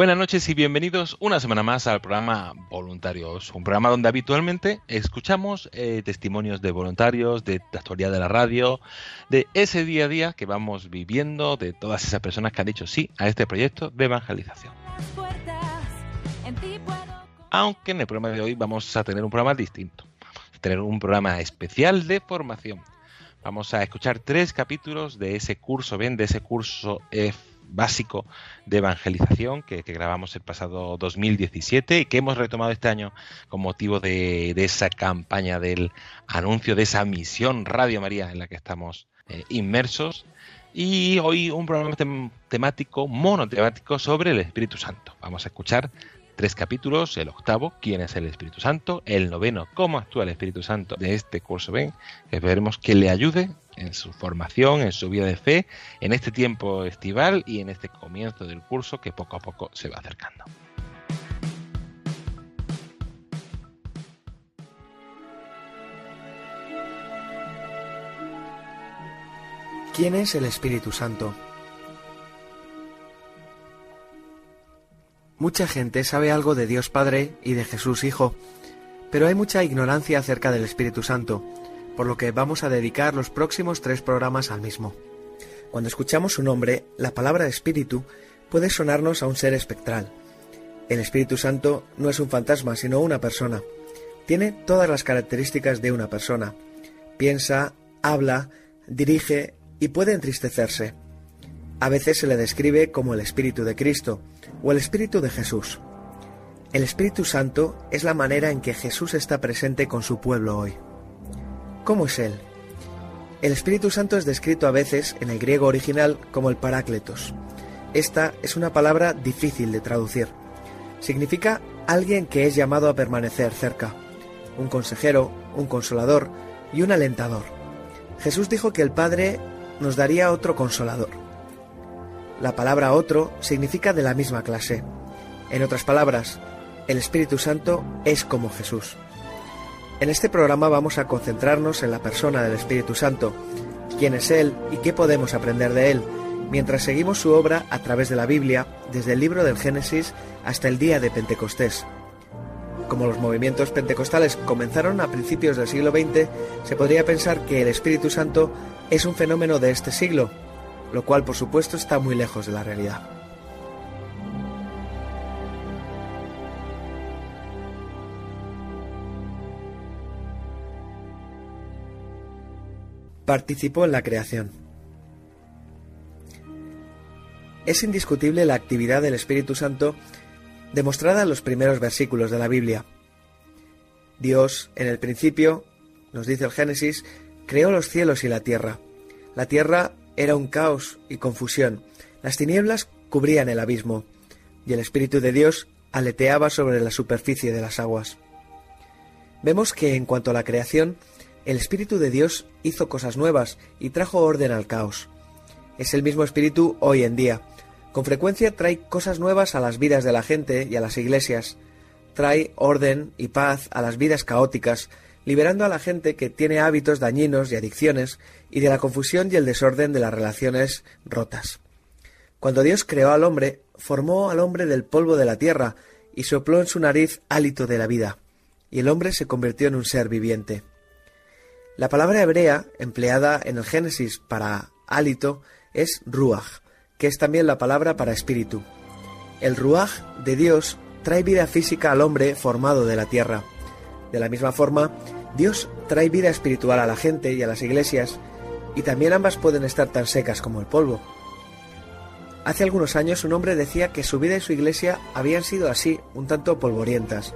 Buenas noches y bienvenidos una semana más al programa Voluntarios, un programa donde habitualmente escuchamos eh, testimonios de voluntarios, de la actualidad de la radio, de ese día a día que vamos viviendo, de todas esas personas que han dicho sí a este proyecto de evangelización. Aunque en el programa de hoy vamos a tener un programa distinto, a tener un programa especial de formación. Vamos a escuchar tres capítulos de ese curso, ven, de ese curso eh, básico de evangelización que, grabamos el pasado 2017 y que hemos retomado este año con motivo de, esa campaña del anuncio de esa misión Radio María en la que estamos eh, inmersos. Y hoy un programa tem- temático, monotemático sobre el Espíritu Santo. Vamos a escuchar tres capítulos, el octavo, quién es el Espíritu Santo, el noveno, cómo actúa el Espíritu Santo de este curso ven, esperemos que le ayude en su formación, en su vida de fe, en este tiempo estival y en este comienzo del curso que poco a poco se va acercando. ¿Quién es el Espíritu Santo? Mucha gente sabe algo de Dios Padre y de Jesús Hijo, pero hay mucha ignorancia acerca del Espíritu Santo, por lo que vamos a dedicar los próximos tres programas al mismo. Cuando escuchamos su nombre, la palabra espíritu puede sonarnos a un ser espectral. El Espíritu Santo no es un fantasma, sino una persona. Tiene todas las características de una persona. Piensa, habla, dirige y puede entristecerse. A veces se le describe como el Espíritu de Cristo o el Espíritu de Jesús. El Espíritu Santo es la manera en que Jesús está presente con su pueblo hoy. ¿Cómo es Él? El Espíritu Santo es descrito a veces en el griego original como el Parácletos. Esta es una palabra difícil de traducir. Significa alguien que es llamado a permanecer cerca, un consejero, un consolador y un alentador. Jesús dijo que el Padre nos daría otro consolador. La palabra otro significa de la misma clase. En otras palabras, el Espíritu Santo es como Jesús. En este programa vamos a concentrarnos en la persona del Espíritu Santo, quién es Él y qué podemos aprender de Él, mientras seguimos su obra a través de la Biblia, desde el libro del Génesis hasta el día de Pentecostés. Como los movimientos pentecostales comenzaron a principios del siglo XX, se podría pensar que el Espíritu Santo es un fenómeno de este siglo, lo cual por supuesto está muy lejos de la realidad. Participó en la creación. Es indiscutible la actividad del Espíritu Santo demostrada en los primeros versículos de la Biblia. Dios, en el principio, nos dice el Génesis, creó los cielos y la tierra. La tierra era un caos y confusión. Las tinieblas cubrían el abismo, y el Espíritu de Dios aleteaba sobre la superficie de las aguas. Vemos que en cuanto a la creación, el Espíritu de Dios hizo cosas nuevas y trajo orden al caos. Es el mismo Espíritu hoy en día. Con frecuencia trae cosas nuevas a las vidas de la gente y a las iglesias. Trae orden y paz a las vidas caóticas, liberando a la gente que tiene hábitos dañinos y adicciones y de la confusión y el desorden de las relaciones rotas. Cuando Dios creó al hombre, formó al hombre del polvo de la tierra y sopló en su nariz hálito de la vida. y el hombre se convirtió en un ser viviente. La palabra hebrea empleada en el Génesis para hálito es ruach, que es también la palabra para espíritu. El ruach de Dios trae vida física al hombre formado de la tierra. De la misma forma, Dios trae vida espiritual a la gente y a las iglesias, y también ambas pueden estar tan secas como el polvo. Hace algunos años un hombre decía que su vida y su iglesia habían sido así, un tanto polvorientas.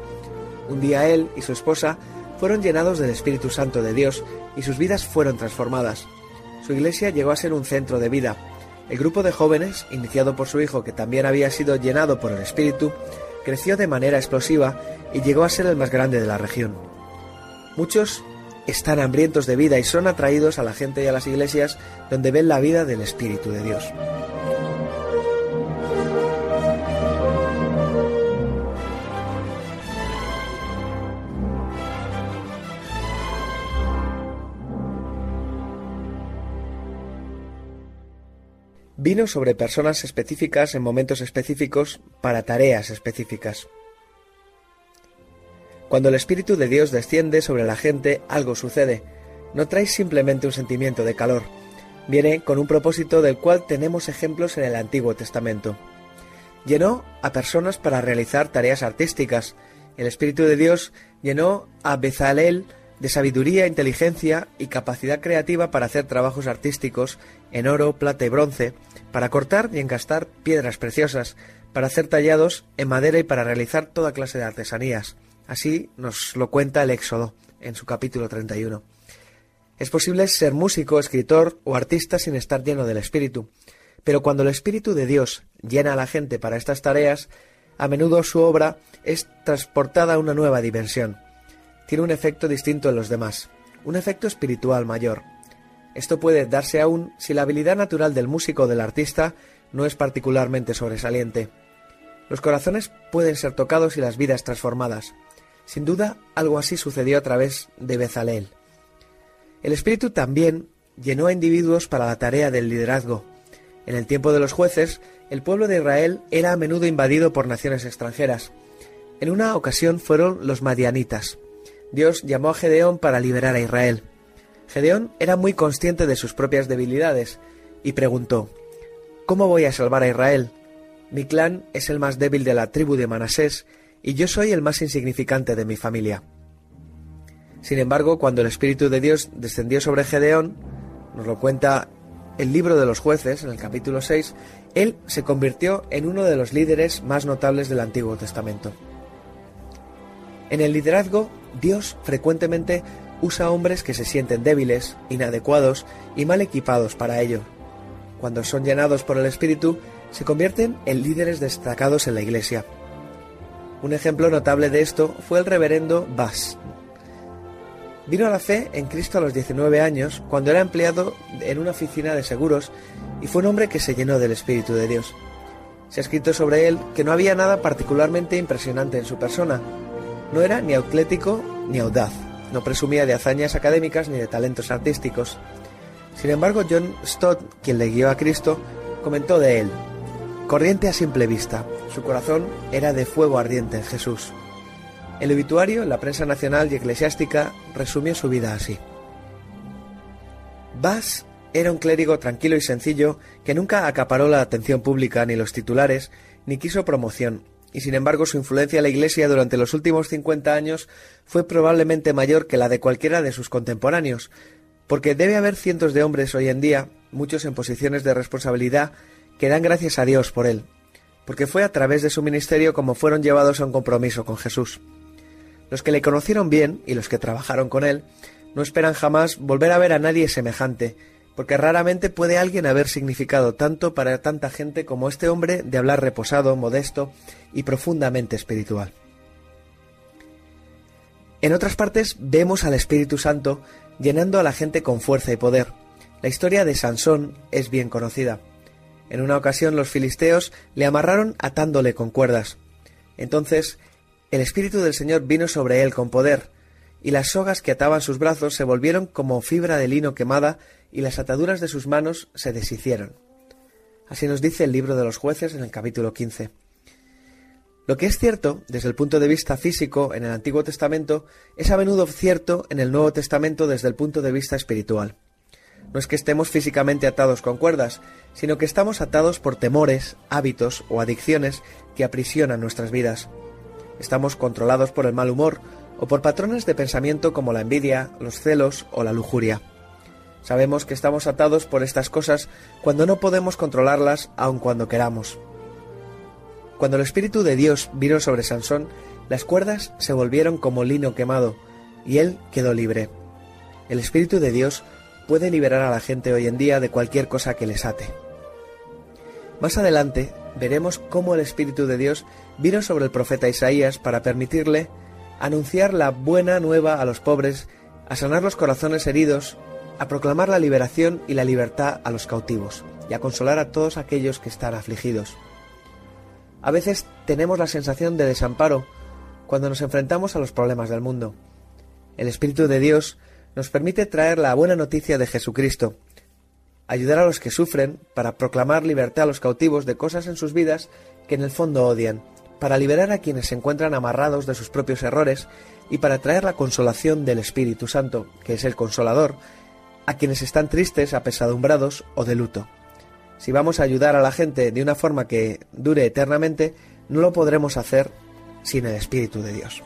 Un día él y su esposa fueron llenados del Espíritu Santo de Dios y sus vidas fueron transformadas. Su iglesia llegó a ser un centro de vida. El grupo de jóvenes, iniciado por su hijo que también había sido llenado por el Espíritu, creció de manera explosiva y llegó a ser el más grande de la región. Muchos están hambrientos de vida y son atraídos a la gente y a las iglesias donde ven la vida del Espíritu de Dios. Vino sobre personas específicas en momentos específicos para tareas específicas. Cuando el Espíritu de Dios desciende sobre la gente, algo sucede. No trae simplemente un sentimiento de calor. Viene con un propósito del cual tenemos ejemplos en el Antiguo Testamento. Llenó a personas para realizar tareas artísticas. El Espíritu de Dios llenó a Bezalel de sabiduría, inteligencia y capacidad creativa para hacer trabajos artísticos en oro, plata y bronce, para cortar y encastar piedras preciosas, para hacer tallados en madera y para realizar toda clase de artesanías. Así nos lo cuenta el Éxodo en su capítulo 31. Es posible ser músico, escritor o artista sin estar lleno del Espíritu, pero cuando el Espíritu de Dios llena a la gente para estas tareas, a menudo su obra es transportada a una nueva dimensión tiene un efecto distinto en los demás, un efecto espiritual mayor. Esto puede darse aún si la habilidad natural del músico o del artista no es particularmente sobresaliente. Los corazones pueden ser tocados y las vidas transformadas. Sin duda, algo así sucedió a través de Bezalel. El Espíritu también llenó a individuos para la tarea del liderazgo. En el tiempo de los jueces, el pueblo de Israel era a menudo invadido por naciones extranjeras. En una ocasión fueron los madianitas. Dios llamó a Gedeón para liberar a Israel. Gedeón era muy consciente de sus propias debilidades y preguntó, ¿Cómo voy a salvar a Israel? Mi clan es el más débil de la tribu de Manasés y yo soy el más insignificante de mi familia. Sin embargo, cuando el Espíritu de Dios descendió sobre Gedeón, nos lo cuenta el libro de los jueces, en el capítulo 6, él se convirtió en uno de los líderes más notables del Antiguo Testamento. En el liderazgo, Dios frecuentemente usa hombres que se sienten débiles, inadecuados y mal equipados para ello. Cuando son llenados por el Espíritu, se convierten en líderes destacados en la Iglesia. Un ejemplo notable de esto fue el reverendo Bass. Vino a la fe en Cristo a los 19 años, cuando era empleado en una oficina de seguros, y fue un hombre que se llenó del Espíritu de Dios. Se ha escrito sobre él que no había nada particularmente impresionante en su persona, no era ni atlético ni audaz, no presumía de hazañas académicas ni de talentos artísticos. Sin embargo, John Stott, quien le guió a Cristo, comentó de él, corriente a simple vista, su corazón era de fuego ardiente en Jesús. El obituario, la prensa nacional y eclesiástica, resumió su vida así. Bass era un clérigo tranquilo y sencillo que nunca acaparó la atención pública ni los titulares, ni quiso promoción, y sin embargo su influencia en la Iglesia durante los últimos 50 años fue probablemente mayor que la de cualquiera de sus contemporáneos, porque debe haber cientos de hombres hoy en día, muchos en posiciones de responsabilidad, que dan gracias a Dios por él, porque fue a través de su ministerio como fueron llevados a un compromiso con Jesús. Los que le conocieron bien y los que trabajaron con él no esperan jamás volver a ver a nadie semejante, porque raramente puede alguien haber significado tanto para tanta gente como este hombre de hablar reposado, modesto y profundamente espiritual. En otras partes vemos al Espíritu Santo llenando a la gente con fuerza y poder. La historia de Sansón es bien conocida. En una ocasión los filisteos le amarraron atándole con cuerdas. Entonces el Espíritu del Señor vino sobre él con poder, y las sogas que ataban sus brazos se volvieron como fibra de lino quemada y las ataduras de sus manos se deshicieron. Así nos dice el libro de los jueces en el capítulo 15. Lo que es cierto desde el punto de vista físico en el Antiguo Testamento es a menudo cierto en el Nuevo Testamento desde el punto de vista espiritual. No es que estemos físicamente atados con cuerdas, sino que estamos atados por temores, hábitos o adicciones que aprisionan nuestras vidas. Estamos controlados por el mal humor o por patrones de pensamiento como la envidia, los celos o la lujuria. Sabemos que estamos atados por estas cosas cuando no podemos controlarlas aun cuando queramos. Cuando el Espíritu de Dios vino sobre Sansón, las cuerdas se volvieron como lino quemado, y él quedó libre. El Espíritu de Dios puede liberar a la gente hoy en día de cualquier cosa que les ate. Más adelante veremos cómo el Espíritu de Dios vino sobre el profeta Isaías para permitirle anunciar la buena nueva a los pobres, a sanar los corazones heridos, a proclamar la liberación y la libertad a los cautivos, y a consolar a todos aquellos que están afligidos. A veces tenemos la sensación de desamparo cuando nos enfrentamos a los problemas del mundo. El Espíritu de Dios nos permite traer la buena noticia de Jesucristo, ayudar a los que sufren para proclamar libertad a los cautivos de cosas en sus vidas que en el fondo odian, para liberar a quienes se encuentran amarrados de sus propios errores y para traer la consolación del Espíritu Santo, que es el consolador, a quienes están tristes, apesadumbrados o de luto. Si vamos a ayudar a la gente de una forma que dure eternamente, no lo podremos hacer sin el Espíritu de Dios.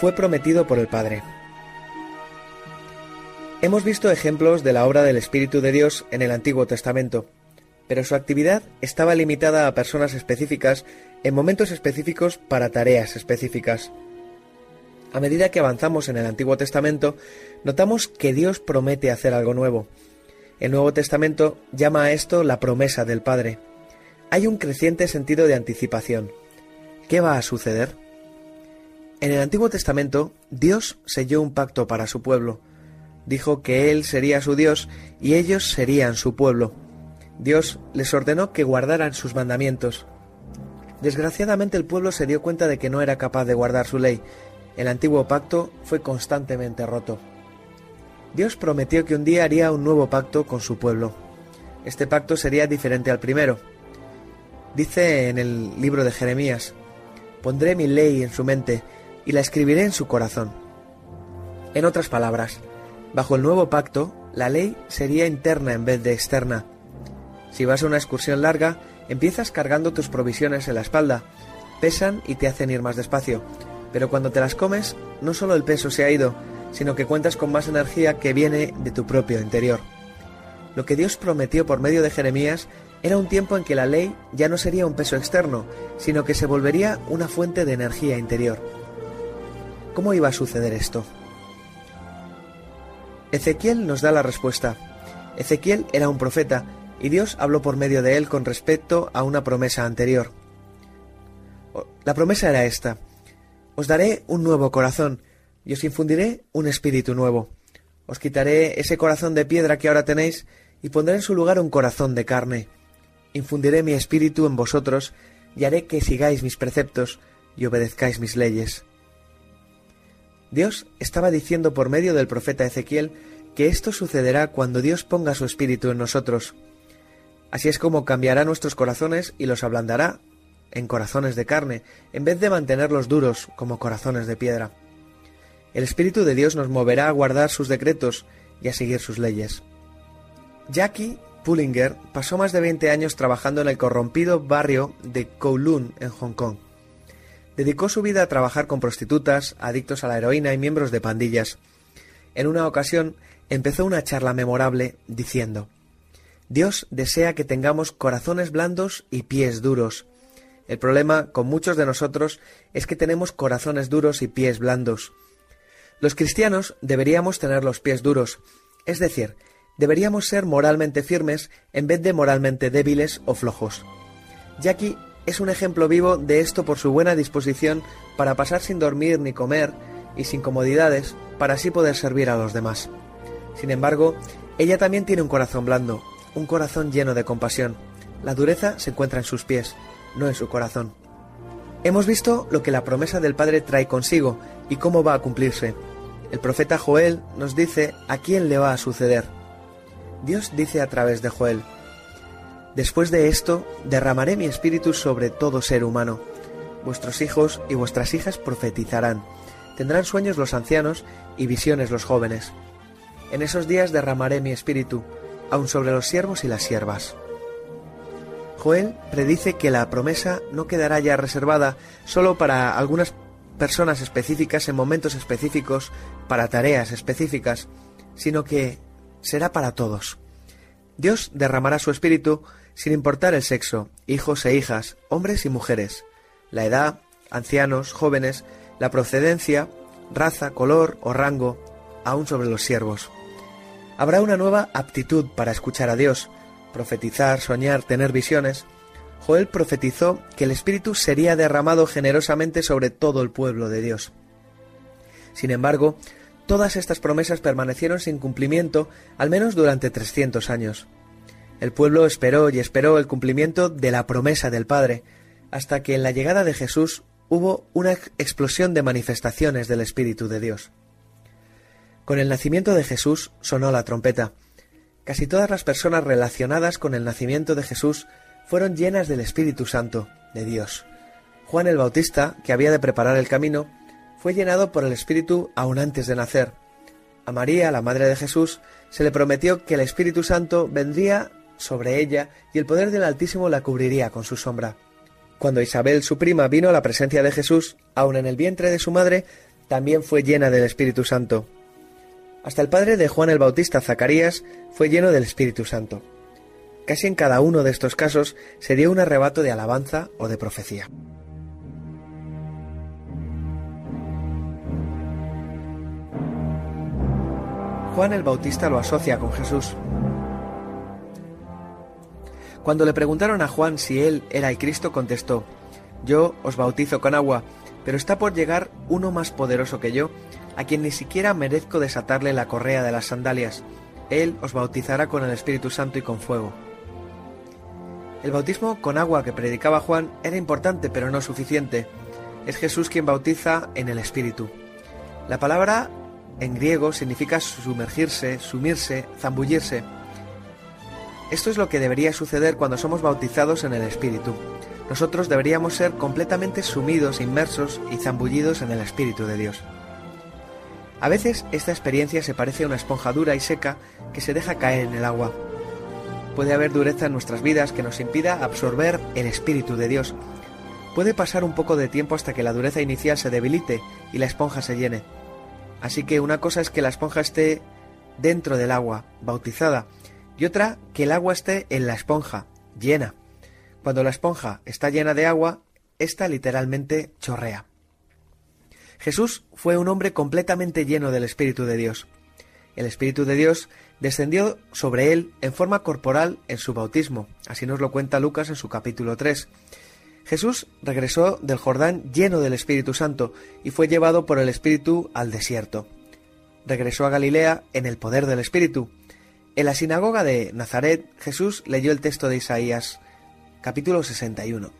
Fue prometido por el Padre. Hemos visto ejemplos de la obra del Espíritu de Dios en el Antiguo Testamento, pero su actividad estaba limitada a personas específicas en momentos específicos para tareas específicas. A medida que avanzamos en el Antiguo Testamento, notamos que Dios promete hacer algo nuevo. El Nuevo Testamento llama a esto la promesa del Padre. Hay un creciente sentido de anticipación. ¿Qué va a suceder? En el Antiguo Testamento, Dios selló un pacto para su pueblo. Dijo que Él sería su Dios y ellos serían su pueblo. Dios les ordenó que guardaran sus mandamientos. Desgraciadamente el pueblo se dio cuenta de que no era capaz de guardar su ley. El antiguo pacto fue constantemente roto. Dios prometió que un día haría un nuevo pacto con su pueblo. Este pacto sería diferente al primero. Dice en el libro de Jeremías, pondré mi ley en su mente y la escribiré en su corazón. En otras palabras, bajo el nuevo pacto, la ley sería interna en vez de externa. Si vas a una excursión larga, empiezas cargando tus provisiones en la espalda, pesan y te hacen ir más despacio, pero cuando te las comes, no solo el peso se ha ido, sino que cuentas con más energía que viene de tu propio interior. Lo que Dios prometió por medio de Jeremías era un tiempo en que la ley ya no sería un peso externo, sino que se volvería una fuente de energía interior. ¿Cómo iba a suceder esto? Ezequiel nos da la respuesta. Ezequiel era un profeta, y Dios habló por medio de él con respecto a una promesa anterior. La promesa era esta. Os daré un nuevo corazón, y os infundiré un espíritu nuevo. Os quitaré ese corazón de piedra que ahora tenéis, y pondré en su lugar un corazón de carne. Infundiré mi espíritu en vosotros, y haré que sigáis mis preceptos, y obedezcáis mis leyes. Dios estaba diciendo por medio del profeta Ezequiel que esto sucederá cuando Dios ponga su espíritu en nosotros. Así es como cambiará nuestros corazones y los ablandará en corazones de carne, en vez de mantenerlos duros como corazones de piedra. El Espíritu de Dios nos moverá a guardar sus decretos y a seguir sus leyes. Jackie Pullinger pasó más de 20 años trabajando en el corrompido barrio de Kowloon, en Hong Kong. Dedicó su vida a trabajar con prostitutas, adictos a la heroína y miembros de pandillas. En una ocasión empezó una charla memorable diciendo Dios desea que tengamos corazones blandos y pies duros. El problema con muchos de nosotros es que tenemos corazones duros y pies blandos. Los cristianos deberíamos tener los pies duros, es decir, deberíamos ser moralmente firmes en vez de moralmente débiles o flojos. Jackie es un ejemplo vivo de esto por su buena disposición para pasar sin dormir ni comer y sin comodidades para así poder servir a los demás. Sin embargo, ella también tiene un corazón blando, un corazón lleno de compasión. La dureza se encuentra en sus pies, no en su corazón. Hemos visto lo que la promesa del Padre trae consigo y cómo va a cumplirse. El profeta Joel nos dice a quién le va a suceder. Dios dice a través de Joel, Después de esto, derramaré mi espíritu sobre todo ser humano. Vuestros hijos y vuestras hijas profetizarán. Tendrán sueños los ancianos y visiones los jóvenes. En esos días derramaré mi espíritu, aun sobre los siervos y las siervas. Joel predice que la promesa no quedará ya reservada solo para algunas personas específicas en momentos específicos, para tareas específicas, sino que será para todos. Dios derramará su espíritu sin importar el sexo, hijos e hijas, hombres y mujeres, la edad, ancianos, jóvenes, la procedencia, raza, color o rango, aún sobre los siervos. Habrá una nueva aptitud para escuchar a Dios, profetizar, soñar, tener visiones. Joel profetizó que el Espíritu sería derramado generosamente sobre todo el pueblo de Dios. Sin embargo, todas estas promesas permanecieron sin cumplimiento al menos durante 300 años. El pueblo esperó y esperó el cumplimiento de la promesa del Padre, hasta que en la llegada de Jesús hubo una explosión de manifestaciones del Espíritu de Dios. Con el nacimiento de Jesús sonó la trompeta. Casi todas las personas relacionadas con el nacimiento de Jesús fueron llenas del Espíritu Santo de Dios. Juan el Bautista, que había de preparar el camino, fue llenado por el Espíritu aún antes de nacer. A María, la madre de Jesús, se le prometió que el Espíritu Santo vendría sobre ella y el poder del Altísimo la cubriría con su sombra. Cuando Isabel, su prima, vino a la presencia de Jesús, aun en el vientre de su madre, también fue llena del Espíritu Santo. Hasta el padre de Juan el Bautista, Zacarías, fue lleno del Espíritu Santo. Casi en cada uno de estos casos se dio un arrebato de alabanza o de profecía. Juan el Bautista lo asocia con Jesús. Cuando le preguntaron a Juan si él era el Cristo, contestó, Yo os bautizo con agua, pero está por llegar uno más poderoso que yo, a quien ni siquiera merezco desatarle la correa de las sandalias. Él os bautizará con el Espíritu Santo y con fuego. El bautismo con agua que predicaba Juan era importante, pero no suficiente. Es Jesús quien bautiza en el Espíritu. La palabra en griego significa sumergirse, sumirse, zambullirse. Esto es lo que debería suceder cuando somos bautizados en el Espíritu. Nosotros deberíamos ser completamente sumidos, inmersos y zambullidos en el Espíritu de Dios. A veces esta experiencia se parece a una esponja dura y seca que se deja caer en el agua. Puede haber dureza en nuestras vidas que nos impida absorber el Espíritu de Dios. Puede pasar un poco de tiempo hasta que la dureza inicial se debilite y la esponja se llene. Así que una cosa es que la esponja esté dentro del agua, bautizada, y otra que el agua esté en la esponja, llena. Cuando la esponja está llena de agua, ésta literalmente chorrea. Jesús fue un hombre completamente lleno del Espíritu de Dios. El Espíritu de Dios descendió sobre él en forma corporal en su bautismo, así nos lo cuenta Lucas en su capítulo 3. Jesús regresó del Jordán lleno del Espíritu Santo y fue llevado por el Espíritu al desierto. Regresó a Galilea en el poder del Espíritu, en la sinagoga de Nazaret, Jesús leyó el texto de Isaías, capítulo 61.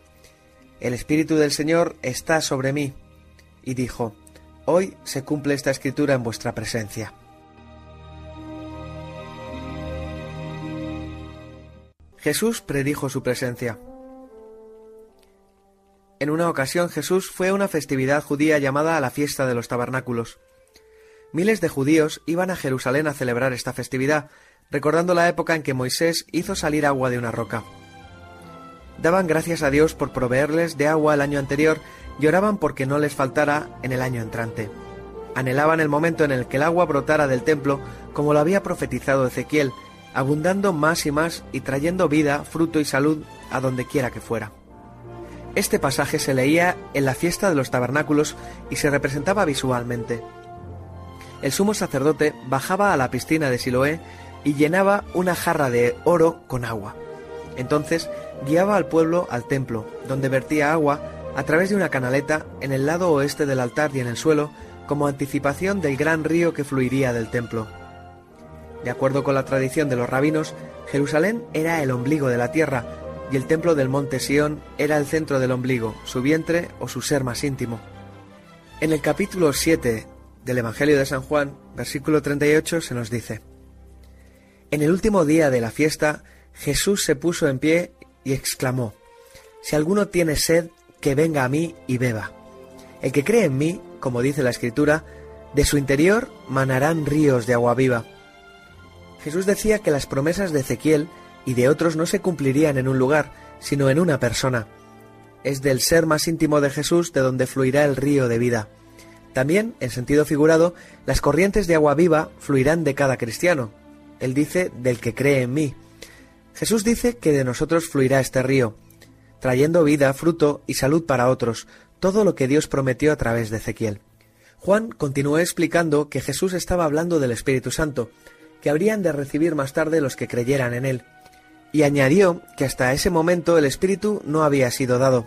El Espíritu del Señor está sobre mí, y dijo, Hoy se cumple esta escritura en vuestra presencia. Jesús predijo su presencia. En una ocasión Jesús fue a una festividad judía llamada la fiesta de los tabernáculos. Miles de judíos iban a Jerusalén a celebrar esta festividad, recordando la época en que Moisés hizo salir agua de una roca. Daban gracias a Dios por proveerles de agua el año anterior y oraban porque no les faltara en el año entrante. Anhelaban el momento en el que el agua brotara del templo, como lo había profetizado Ezequiel, abundando más y más y trayendo vida, fruto y salud a donde quiera que fuera. Este pasaje se leía en la fiesta de los tabernáculos y se representaba visualmente. El sumo sacerdote bajaba a la piscina de Siloé y llenaba una jarra de oro con agua. Entonces guiaba al pueblo al templo, donde vertía agua a través de una canaleta en el lado oeste del altar y en el suelo, como anticipación del gran río que fluiría del templo. De acuerdo con la tradición de los rabinos, Jerusalén era el ombligo de la tierra y el templo del monte Sión era el centro del ombligo, su vientre o su ser más íntimo. En el capítulo 7 del Evangelio de San Juan, versículo 38, se nos dice, en el último día de la fiesta, Jesús se puso en pie y exclamó, Si alguno tiene sed, que venga a mí y beba. El que cree en mí, como dice la Escritura, de su interior manarán ríos de agua viva. Jesús decía que las promesas de Ezequiel y de otros no se cumplirían en un lugar, sino en una persona. Es del ser más íntimo de Jesús de donde fluirá el río de vida. También, en sentido figurado, las corrientes de agua viva fluirán de cada cristiano. Él dice del que cree en mí. Jesús dice que de nosotros fluirá este río, trayendo vida, fruto y salud para otros, todo lo que Dios prometió a través de Ezequiel. Juan continuó explicando que Jesús estaba hablando del Espíritu Santo, que habrían de recibir más tarde los que creyeran en él, y añadió que hasta ese momento el Espíritu no había sido dado.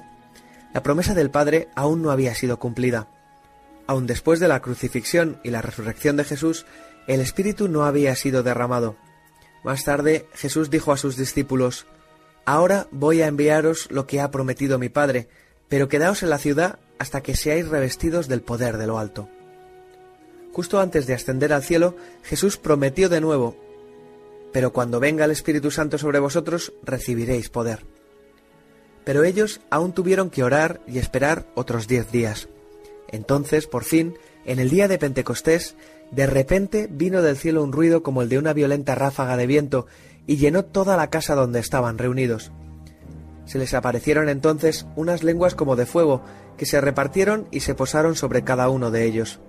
La promesa del Padre aún no había sido cumplida. Aun después de la crucifixión y la resurrección de Jesús, el Espíritu no había sido derramado. Más tarde Jesús dijo a sus discípulos, Ahora voy a enviaros lo que ha prometido mi Padre, pero quedaos en la ciudad hasta que seáis revestidos del poder de lo alto. Justo antes de ascender al cielo, Jesús prometió de nuevo, pero cuando venga el Espíritu Santo sobre vosotros, recibiréis poder. Pero ellos aún tuvieron que orar y esperar otros diez días. Entonces, por fin, en el día de Pentecostés, de repente vino del cielo un ruido como el de una violenta ráfaga de viento y llenó toda la casa donde estaban reunidos. Se les aparecieron entonces unas lenguas como de fuego, que se repartieron y se posaron sobre cada uno de ellos.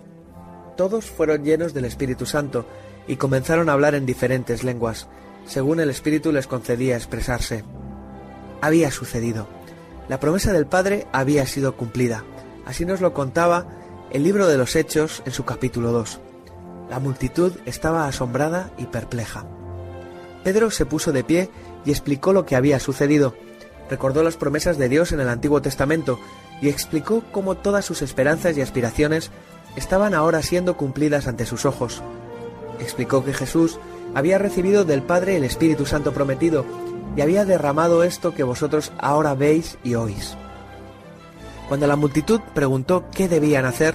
Todos fueron llenos del Espíritu Santo y comenzaron a hablar en diferentes lenguas, según el Espíritu les concedía expresarse. Había sucedido. La promesa del Padre había sido cumplida. Así nos lo contaba el libro de los Hechos en su capítulo 2. La multitud estaba asombrada y perpleja. Pedro se puso de pie y explicó lo que había sucedido. Recordó las promesas de Dios en el Antiguo Testamento y explicó cómo todas sus esperanzas y aspiraciones estaban ahora siendo cumplidas ante sus ojos. Explicó que Jesús había recibido del Padre el Espíritu Santo prometido y había derramado esto que vosotros ahora veis y oís. Cuando la multitud preguntó qué debían hacer,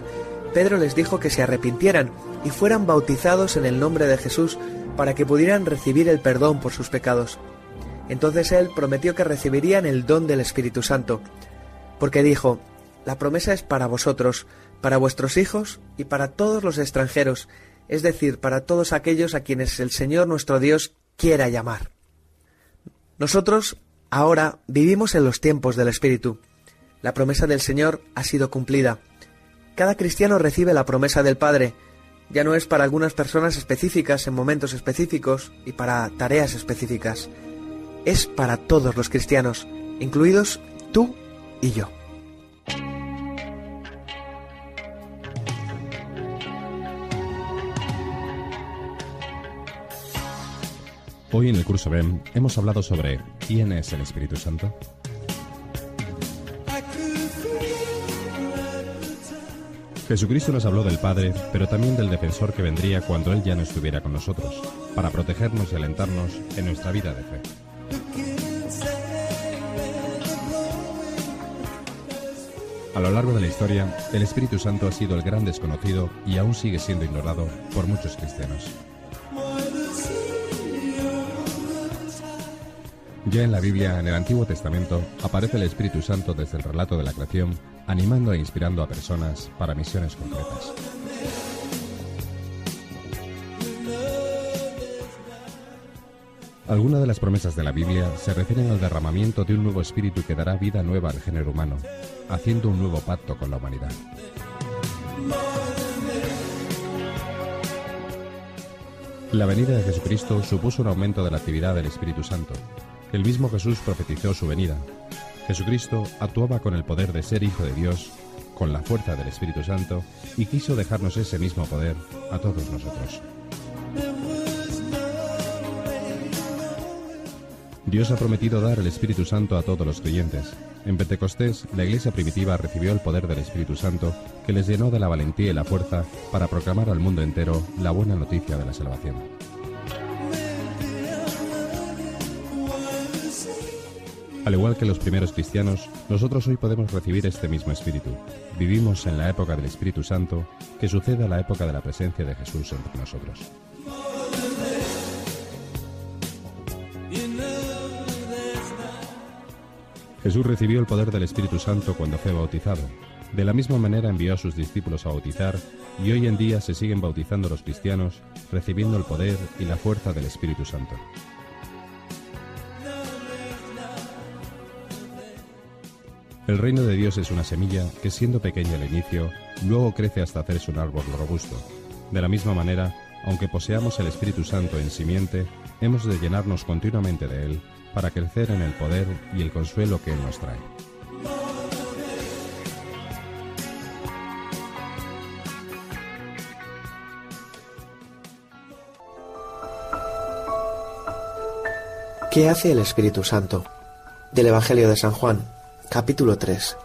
Pedro les dijo que se arrepintieran y fueran bautizados en el nombre de Jesús para que pudieran recibir el perdón por sus pecados. Entonces él prometió que recibirían el don del Espíritu Santo, porque dijo, la promesa es para vosotros, para vuestros hijos y para todos los extranjeros, es decir, para todos aquellos a quienes el Señor nuestro Dios quiera llamar. Nosotros ahora vivimos en los tiempos del Espíritu. La promesa del Señor ha sido cumplida. Cada cristiano recibe la promesa del Padre, ya no es para algunas personas específicas en momentos específicos y para tareas específicas. Es para todos los cristianos, incluidos tú y yo. Hoy en el curso BEM hemos hablado sobre quién es el Espíritu Santo. Jesucristo nos habló del Padre, pero también del defensor que vendría cuando Él ya no estuviera con nosotros, para protegernos y alentarnos en nuestra vida de fe. A lo largo de la historia, el Espíritu Santo ha sido el gran desconocido y aún sigue siendo ignorado por muchos cristianos. Ya en la Biblia, en el Antiguo Testamento, aparece el Espíritu Santo desde el relato de la creación, animando e inspirando a personas para misiones concretas. Algunas de las promesas de la Biblia se refieren al derramamiento de un nuevo espíritu que dará vida nueva al género humano, haciendo un nuevo pacto con la humanidad. La venida de Jesucristo supuso un aumento de la actividad del Espíritu Santo. El mismo Jesús profetizó su venida. Jesucristo actuaba con el poder de ser Hijo de Dios, con la fuerza del Espíritu Santo, y quiso dejarnos ese mismo poder a todos nosotros. Dios ha prometido dar el Espíritu Santo a todos los creyentes. En Pentecostés, la iglesia primitiva recibió el poder del Espíritu Santo que les llenó de la valentía y la fuerza para proclamar al mundo entero la buena noticia de la salvación. Al igual que los primeros cristianos, nosotros hoy podemos recibir este mismo Espíritu. Vivimos en la época del Espíritu Santo que sucede a la época de la presencia de Jesús entre nosotros. Jesús recibió el poder del Espíritu Santo cuando fue bautizado. De la misma manera envió a sus discípulos a bautizar y hoy en día se siguen bautizando los cristianos, recibiendo el poder y la fuerza del Espíritu Santo. El reino de Dios es una semilla que siendo pequeña al inicio, luego crece hasta hacerse un árbol robusto. De la misma manera, aunque poseamos el Espíritu Santo en simiente, hemos de llenarnos continuamente de él para crecer en el poder y el consuelo que él nos trae. ¿Qué hace el Espíritu Santo? Del Evangelio de San Juan, capítulo 3.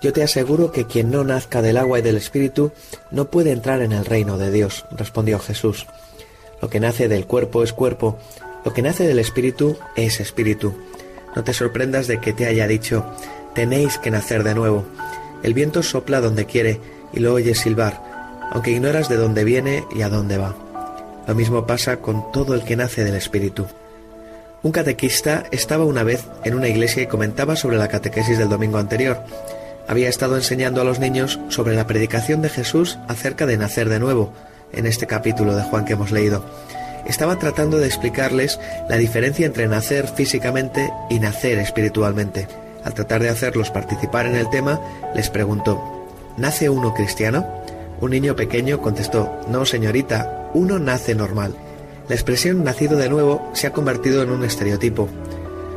Yo te aseguro que quien no nazca del agua y del Espíritu no puede entrar en el reino de Dios, respondió Jesús. Lo que nace del cuerpo es cuerpo, lo que nace del Espíritu es Espíritu. No te sorprendas de que te haya dicho, tenéis que nacer de nuevo. El viento sopla donde quiere y lo oyes silbar, aunque ignoras de dónde viene y a dónde va. Lo mismo pasa con todo el que nace del Espíritu. Un catequista estaba una vez en una iglesia y comentaba sobre la catequesis del domingo anterior. Había estado enseñando a los niños sobre la predicación de Jesús acerca de nacer de nuevo, en este capítulo de Juan que hemos leído. Estaba tratando de explicarles la diferencia entre nacer físicamente y nacer espiritualmente. Al tratar de hacerlos participar en el tema, les preguntó, ¿Nace uno cristiano? Un niño pequeño contestó, No, señorita, uno nace normal. La expresión nacido de nuevo se ha convertido en un estereotipo.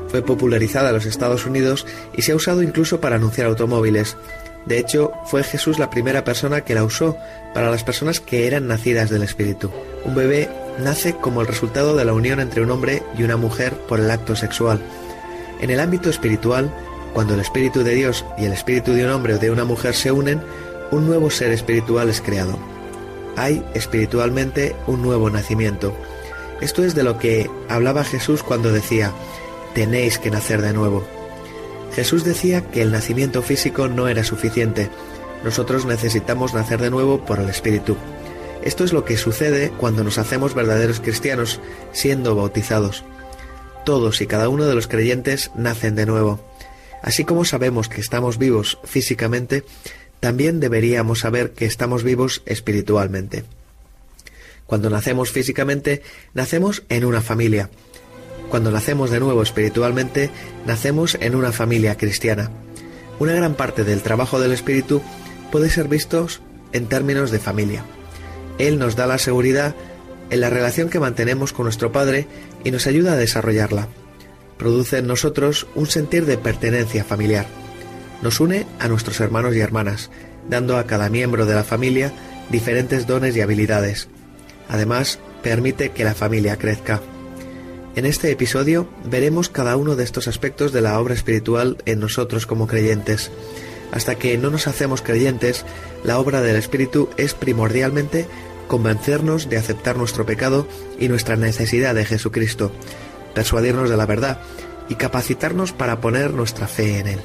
Fue popularizada en los Estados Unidos y se ha usado incluso para anunciar automóviles. De hecho, fue Jesús la primera persona que la usó para las personas que eran nacidas del Espíritu. Un bebé nace como el resultado de la unión entre un hombre y una mujer por el acto sexual. En el ámbito espiritual, cuando el Espíritu de Dios y el Espíritu de un hombre o de una mujer se unen, un nuevo ser espiritual es creado. Hay espiritualmente un nuevo nacimiento. Esto es de lo que hablaba Jesús cuando decía, tenéis que nacer de nuevo. Jesús decía que el nacimiento físico no era suficiente. Nosotros necesitamos nacer de nuevo por el Espíritu. Esto es lo que sucede cuando nos hacemos verdaderos cristianos, siendo bautizados. Todos y cada uno de los creyentes nacen de nuevo. Así como sabemos que estamos vivos físicamente, también deberíamos saber que estamos vivos espiritualmente. Cuando nacemos físicamente, nacemos en una familia. Cuando nacemos de nuevo espiritualmente, nacemos en una familia cristiana. Una gran parte del trabajo del Espíritu puede ser visto en términos de familia. Él nos da la seguridad en la relación que mantenemos con nuestro Padre y nos ayuda a desarrollarla. Produce en nosotros un sentir de pertenencia familiar. Nos une a nuestros hermanos y hermanas, dando a cada miembro de la familia diferentes dones y habilidades. Además, permite que la familia crezca. En este episodio veremos cada uno de estos aspectos de la obra espiritual en nosotros como creyentes. Hasta que no nos hacemos creyentes, la obra del Espíritu es primordialmente convencernos de aceptar nuestro pecado y nuestra necesidad de Jesucristo, persuadirnos de la verdad y capacitarnos para poner nuestra fe en Él.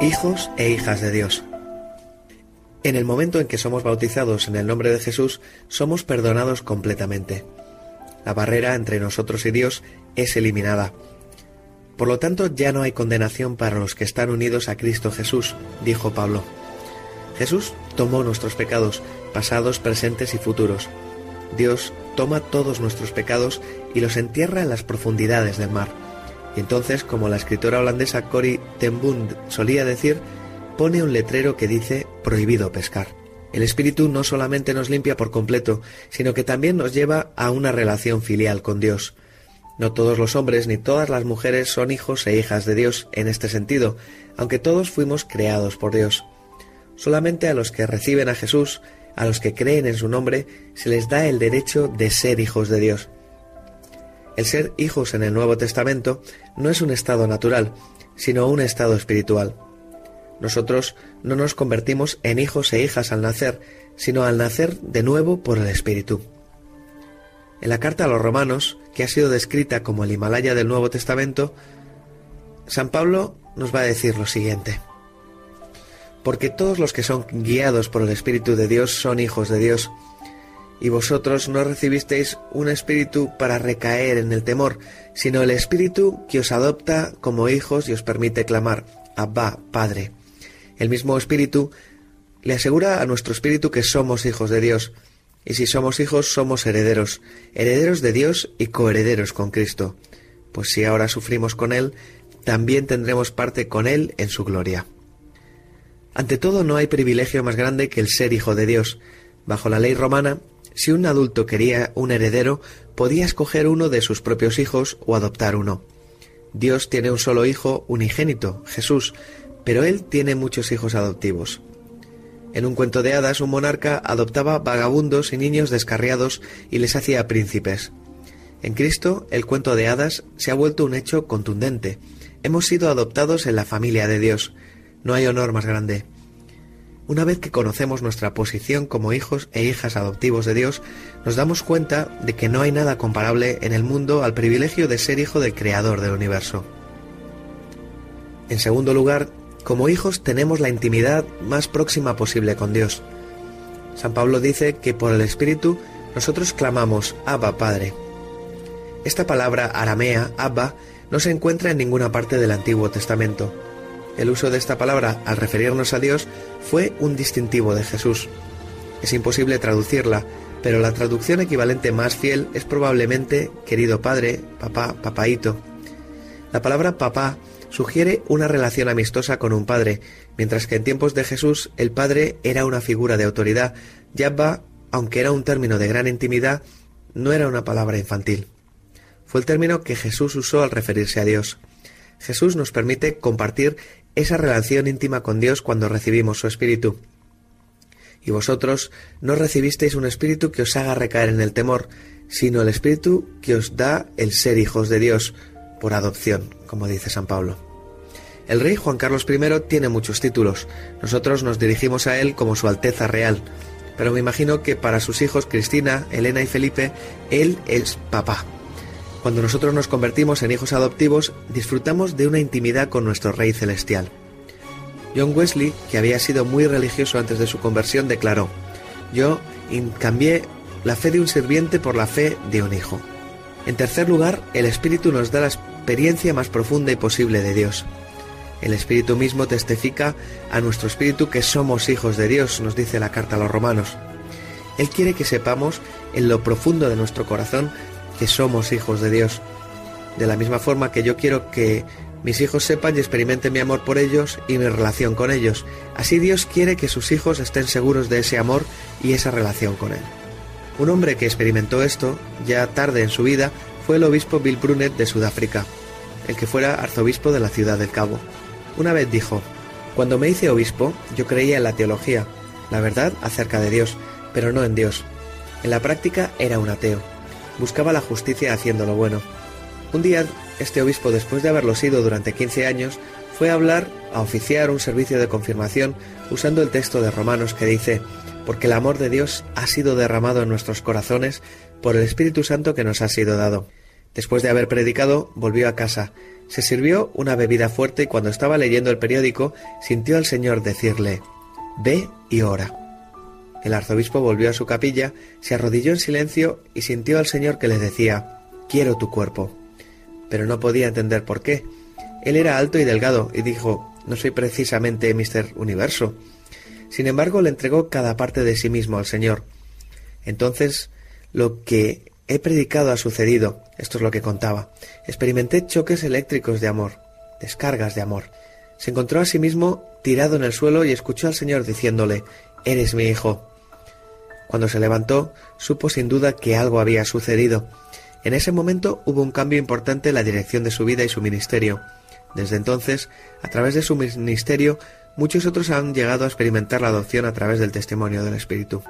Hijos e hijas de Dios. En el momento en que somos bautizados en el nombre de Jesús, somos perdonados completamente. La barrera entre nosotros y Dios es eliminada. Por lo tanto, ya no hay condenación para los que están unidos a Cristo Jesús, dijo Pablo. Jesús tomó nuestros pecados, pasados, presentes y futuros. Dios toma todos nuestros pecados y los entierra en las profundidades del mar. Y entonces, como la escritora holandesa Corrie ten solía decir, pone un letrero que dice prohibido pescar. El Espíritu no solamente nos limpia por completo, sino que también nos lleva a una relación filial con Dios. No todos los hombres ni todas las mujeres son hijos e hijas de Dios en este sentido, aunque todos fuimos creados por Dios. Solamente a los que reciben a Jesús, a los que creen en su nombre, se les da el derecho de ser hijos de Dios. El ser hijos en el Nuevo Testamento no es un estado natural, sino un estado espiritual. Nosotros no nos convertimos en hijos e hijas al nacer, sino al nacer de nuevo por el Espíritu. En la carta a los romanos, que ha sido descrita como el Himalaya del Nuevo Testamento, San Pablo nos va a decir lo siguiente. Porque todos los que son guiados por el Espíritu de Dios son hijos de Dios, Y vosotros no recibisteis un espíritu para recaer en el temor, sino el espíritu que os adopta como hijos y os permite clamar, Abba, Padre. El mismo espíritu le asegura a nuestro espíritu que somos hijos de Dios, y si somos hijos somos herederos, herederos de Dios y coherederos con Cristo, pues si ahora sufrimos con Él, también tendremos parte con Él en su gloria. Ante todo no hay privilegio más grande que el ser hijo de Dios. Bajo la ley romana, si un adulto quería un heredero, podía escoger uno de sus propios hijos o adoptar uno. Dios tiene un solo hijo unigénito, Jesús, pero Él tiene muchos hijos adoptivos. En un cuento de hadas, un monarca adoptaba vagabundos y niños descarriados y les hacía príncipes. En Cristo, el cuento de hadas se ha vuelto un hecho contundente. Hemos sido adoptados en la familia de Dios. No hay honor más grande. Una vez que conocemos nuestra posición como hijos e hijas adoptivos de Dios, nos damos cuenta de que no hay nada comparable en el mundo al privilegio de ser hijo del Creador del universo. En segundo lugar, como hijos tenemos la intimidad más próxima posible con Dios. San Pablo dice que por el Espíritu nosotros clamamos Abba Padre. Esta palabra aramea, Abba, no se encuentra en ninguna parte del Antiguo Testamento. El uso de esta palabra al referirnos a Dios fue un distintivo de Jesús. Es imposible traducirla, pero la traducción equivalente más fiel es probablemente querido padre, papá, papaito. La palabra papá sugiere una relación amistosa con un padre, mientras que en tiempos de Jesús el padre era una figura de autoridad. Yabba, aunque era un término de gran intimidad, no era una palabra infantil. Fue el término que Jesús usó al referirse a Dios. Jesús nos permite compartir esa relación íntima con Dios cuando recibimos su Espíritu. Y vosotros no recibisteis un Espíritu que os haga recaer en el temor, sino el Espíritu que os da el ser hijos de Dios, por adopción, como dice San Pablo. El rey Juan Carlos I tiene muchos títulos. Nosotros nos dirigimos a él como Su Alteza Real, pero me imagino que para sus hijos Cristina, Elena y Felipe, él es papá. Cuando nosotros nos convertimos en hijos adoptivos, disfrutamos de una intimidad con nuestro Rey Celestial. John Wesley, que había sido muy religioso antes de su conversión, declaró, Yo cambié la fe de un sirviente por la fe de un hijo. En tercer lugar, el Espíritu nos da la experiencia más profunda y posible de Dios. El Espíritu mismo testifica a nuestro Espíritu que somos hijos de Dios, nos dice la carta a los romanos. Él quiere que sepamos en lo profundo de nuestro corazón que somos hijos de Dios. De la misma forma que yo quiero que mis hijos sepan y experimenten mi amor por ellos y mi relación con ellos. Así Dios quiere que sus hijos estén seguros de ese amor y esa relación con Él. Un hombre que experimentó esto, ya tarde en su vida, fue el obispo Bill Brunet de Sudáfrica, el que fuera arzobispo de la ciudad del Cabo. Una vez dijo, Cuando me hice obispo, yo creía en la teología, la verdad acerca de Dios, pero no en Dios. En la práctica era un ateo buscaba la justicia haciendo lo bueno. Un día, este obispo, después de haberlo sido durante 15 años, fue a hablar, a oficiar un servicio de confirmación usando el texto de Romanos que dice, porque el amor de Dios ha sido derramado en nuestros corazones por el Espíritu Santo que nos ha sido dado. Después de haber predicado, volvió a casa, se sirvió una bebida fuerte y cuando estaba leyendo el periódico, sintió al Señor decirle, Ve y ora. El arzobispo volvió a su capilla, se arrodilló en silencio y sintió al Señor que le decía, Quiero tu cuerpo. Pero no podía entender por qué. Él era alto y delgado y dijo, No soy precisamente Mister Universo. Sin embargo, le entregó cada parte de sí mismo al Señor. Entonces, lo que he predicado ha sucedido, esto es lo que contaba. Experimenté choques eléctricos de amor, descargas de amor. Se encontró a sí mismo tirado en el suelo y escuchó al Señor diciéndole, Eres mi hijo. Cuando se levantó, supo sin duda que algo había sucedido. En ese momento hubo un cambio importante en la dirección de su vida y su ministerio. Desde entonces, a través de su ministerio, muchos otros han llegado a experimentar la adopción a través del testimonio del Espíritu.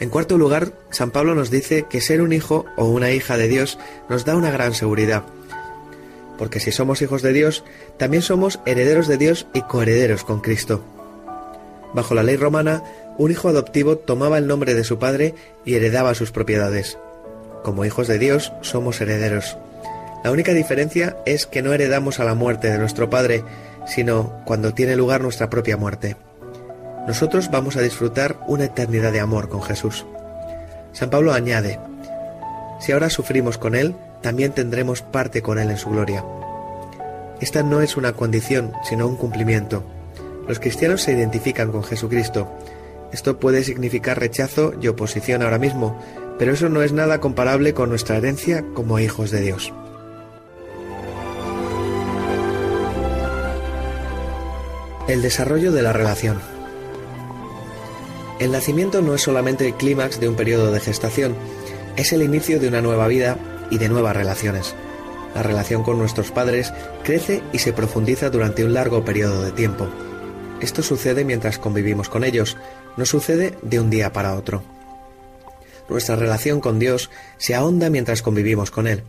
En cuarto lugar, San Pablo nos dice que ser un hijo o una hija de Dios nos da una gran seguridad, porque si somos hijos de Dios, también somos herederos de Dios y coherederos con Cristo. Bajo la ley romana, un hijo adoptivo tomaba el nombre de su padre y heredaba sus propiedades. Como hijos de Dios somos herederos. La única diferencia es que no heredamos a la muerte de nuestro padre, sino cuando tiene lugar nuestra propia muerte. Nosotros vamos a disfrutar una eternidad de amor con Jesús. San Pablo añade, si ahora sufrimos con Él, también tendremos parte con Él en su gloria. Esta no es una condición, sino un cumplimiento. Los cristianos se identifican con Jesucristo. Esto puede significar rechazo y oposición ahora mismo, pero eso no es nada comparable con nuestra herencia como hijos de Dios. El desarrollo de la relación. El nacimiento no es solamente el clímax de un periodo de gestación, es el inicio de una nueva vida y de nuevas relaciones. La relación con nuestros padres crece y se profundiza durante un largo periodo de tiempo. Esto sucede mientras convivimos con ellos, no sucede de un día para otro. Nuestra relación con Dios se ahonda mientras convivimos con Él.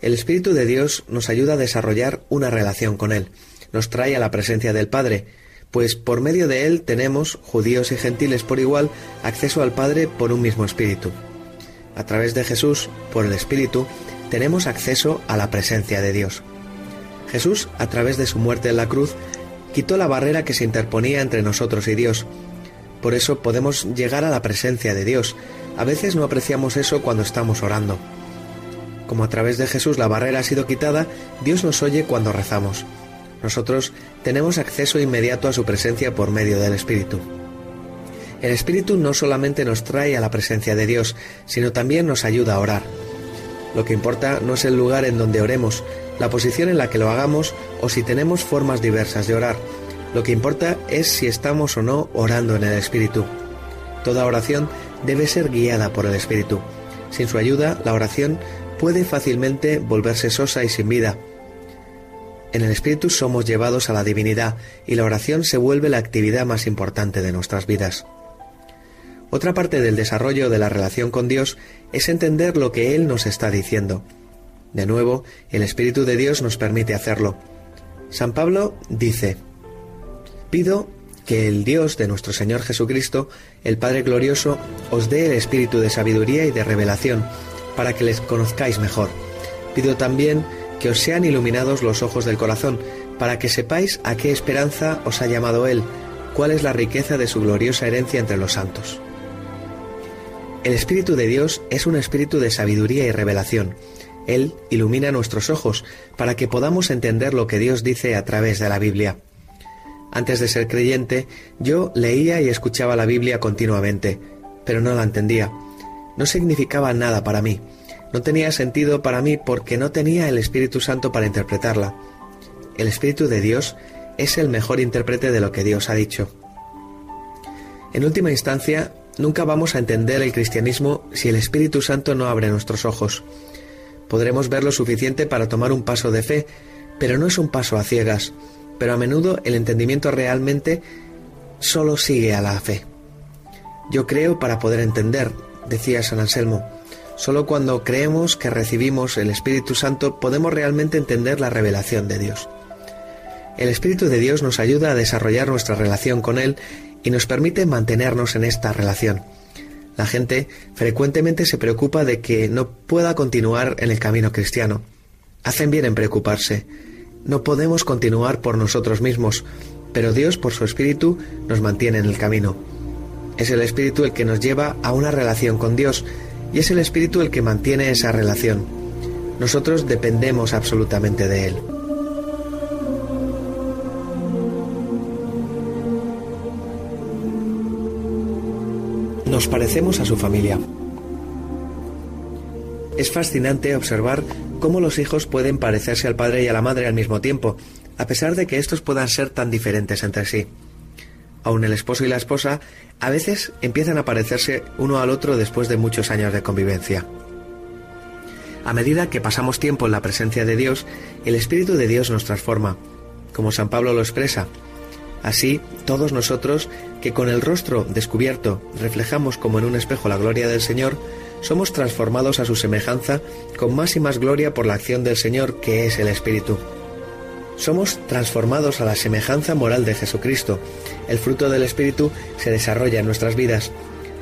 El Espíritu de Dios nos ayuda a desarrollar una relación con Él, nos trae a la presencia del Padre, pues por medio de Él tenemos, judíos y gentiles por igual, acceso al Padre por un mismo Espíritu. A través de Jesús, por el Espíritu, tenemos acceso a la presencia de Dios. Jesús, a través de su muerte en la cruz, quitó la barrera que se interponía entre nosotros y Dios. Por eso podemos llegar a la presencia de Dios. A veces no apreciamos eso cuando estamos orando. Como a través de Jesús la barrera ha sido quitada, Dios nos oye cuando rezamos. Nosotros tenemos acceso inmediato a su presencia por medio del Espíritu. El Espíritu no solamente nos trae a la presencia de Dios, sino también nos ayuda a orar. Lo que importa no es el lugar en donde oremos, la posición en la que lo hagamos o si tenemos formas diversas de orar. Lo que importa es si estamos o no orando en el Espíritu. Toda oración debe ser guiada por el Espíritu. Sin su ayuda, la oración puede fácilmente volverse sosa y sin vida. En el Espíritu somos llevados a la divinidad y la oración se vuelve la actividad más importante de nuestras vidas. Otra parte del desarrollo de la relación con Dios es entender lo que Él nos está diciendo. De nuevo, el Espíritu de Dios nos permite hacerlo. San Pablo dice, Pido que el Dios de nuestro Señor Jesucristo, el Padre Glorioso, os dé el espíritu de sabiduría y de revelación, para que les conozcáis mejor. Pido también que os sean iluminados los ojos del corazón, para que sepáis a qué esperanza os ha llamado Él, cuál es la riqueza de su gloriosa herencia entre los santos. El Espíritu de Dios es un espíritu de sabiduría y revelación. Él ilumina nuestros ojos para que podamos entender lo que Dios dice a través de la Biblia. Antes de ser creyente, yo leía y escuchaba la Biblia continuamente, pero no la entendía. No significaba nada para mí. No tenía sentido para mí porque no tenía el Espíritu Santo para interpretarla. El Espíritu de Dios es el mejor intérprete de lo que Dios ha dicho. En última instancia, Nunca vamos a entender el cristianismo si el Espíritu Santo no abre nuestros ojos. Podremos ver lo suficiente para tomar un paso de fe, pero no es un paso a ciegas, pero a menudo el entendimiento realmente solo sigue a la fe. Yo creo para poder entender, decía San Anselmo. Solo cuando creemos que recibimos el Espíritu Santo podemos realmente entender la revelación de Dios. El Espíritu de Dios nos ayuda a desarrollar nuestra relación con Él y nos permite mantenernos en esta relación. La gente frecuentemente se preocupa de que no pueda continuar en el camino cristiano. Hacen bien en preocuparse. No podemos continuar por nosotros mismos, pero Dios por su Espíritu nos mantiene en el camino. Es el Espíritu el que nos lleva a una relación con Dios y es el Espíritu el que mantiene esa relación. Nosotros dependemos absolutamente de Él. nos parecemos a su familia. Es fascinante observar cómo los hijos pueden parecerse al padre y a la madre al mismo tiempo, a pesar de que estos puedan ser tan diferentes entre sí. Aun el esposo y la esposa a veces empiezan a parecerse uno al otro después de muchos años de convivencia. A medida que pasamos tiempo en la presencia de Dios, el Espíritu de Dios nos transforma, como San Pablo lo expresa, Así, todos nosotros, que con el rostro descubierto reflejamos como en un espejo la gloria del Señor, somos transformados a su semejanza con más y más gloria por la acción del Señor que es el Espíritu. Somos transformados a la semejanza moral de Jesucristo. El fruto del Espíritu se desarrolla en nuestras vidas.